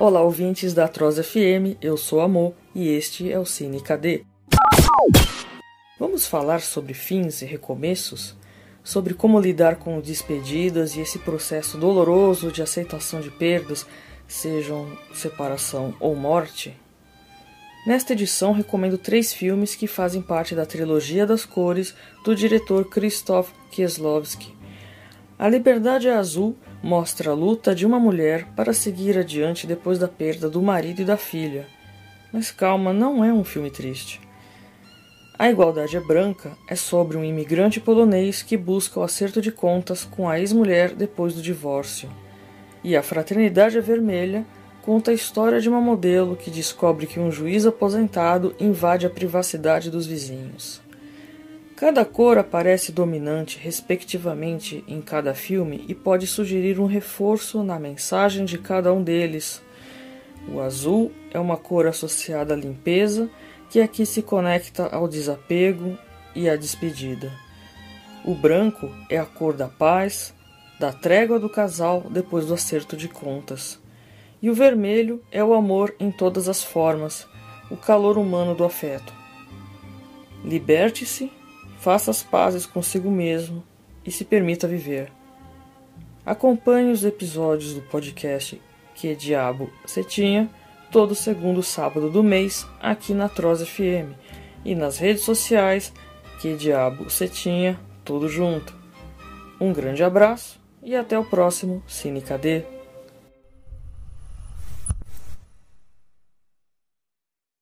Olá, ouvintes da Atroz FM, eu sou Amor e este é o Cine KD. Vamos falar sobre fins e recomeços? Sobre como lidar com despedidas e esse processo doloroso de aceitação de perdas, sejam separação ou morte? Nesta edição, recomendo três filmes que fazem parte da trilogia das cores do diretor Krzysztof Kieslowski. A Liberdade Azul mostra a luta de uma mulher para seguir adiante depois da perda do marido e da filha. Mas calma, não é um filme triste. A Igualdade é Branca é sobre um imigrante polonês que busca o acerto de contas com a ex-mulher depois do divórcio. E A Fraternidade é Vermelha conta a história de uma modelo que descobre que um juiz aposentado invade a privacidade dos vizinhos. Cada cor aparece dominante, respectivamente, em cada filme e pode sugerir um reforço na mensagem de cada um deles. O azul é uma cor associada à limpeza, que aqui se conecta ao desapego e à despedida. O branco é a cor da paz, da trégua do casal depois do acerto de contas. E o vermelho é o amor em todas as formas, o calor humano do afeto. Liberte-se, faça as pazes consigo mesmo e se permita viver. Acompanhe os episódios do podcast Que Diabo Cetinha todo segundo sábado do mês aqui na Troz FM e nas redes sociais Que Diabo Cetinha, tudo junto. Um grande abraço e até o próximo Cine KD.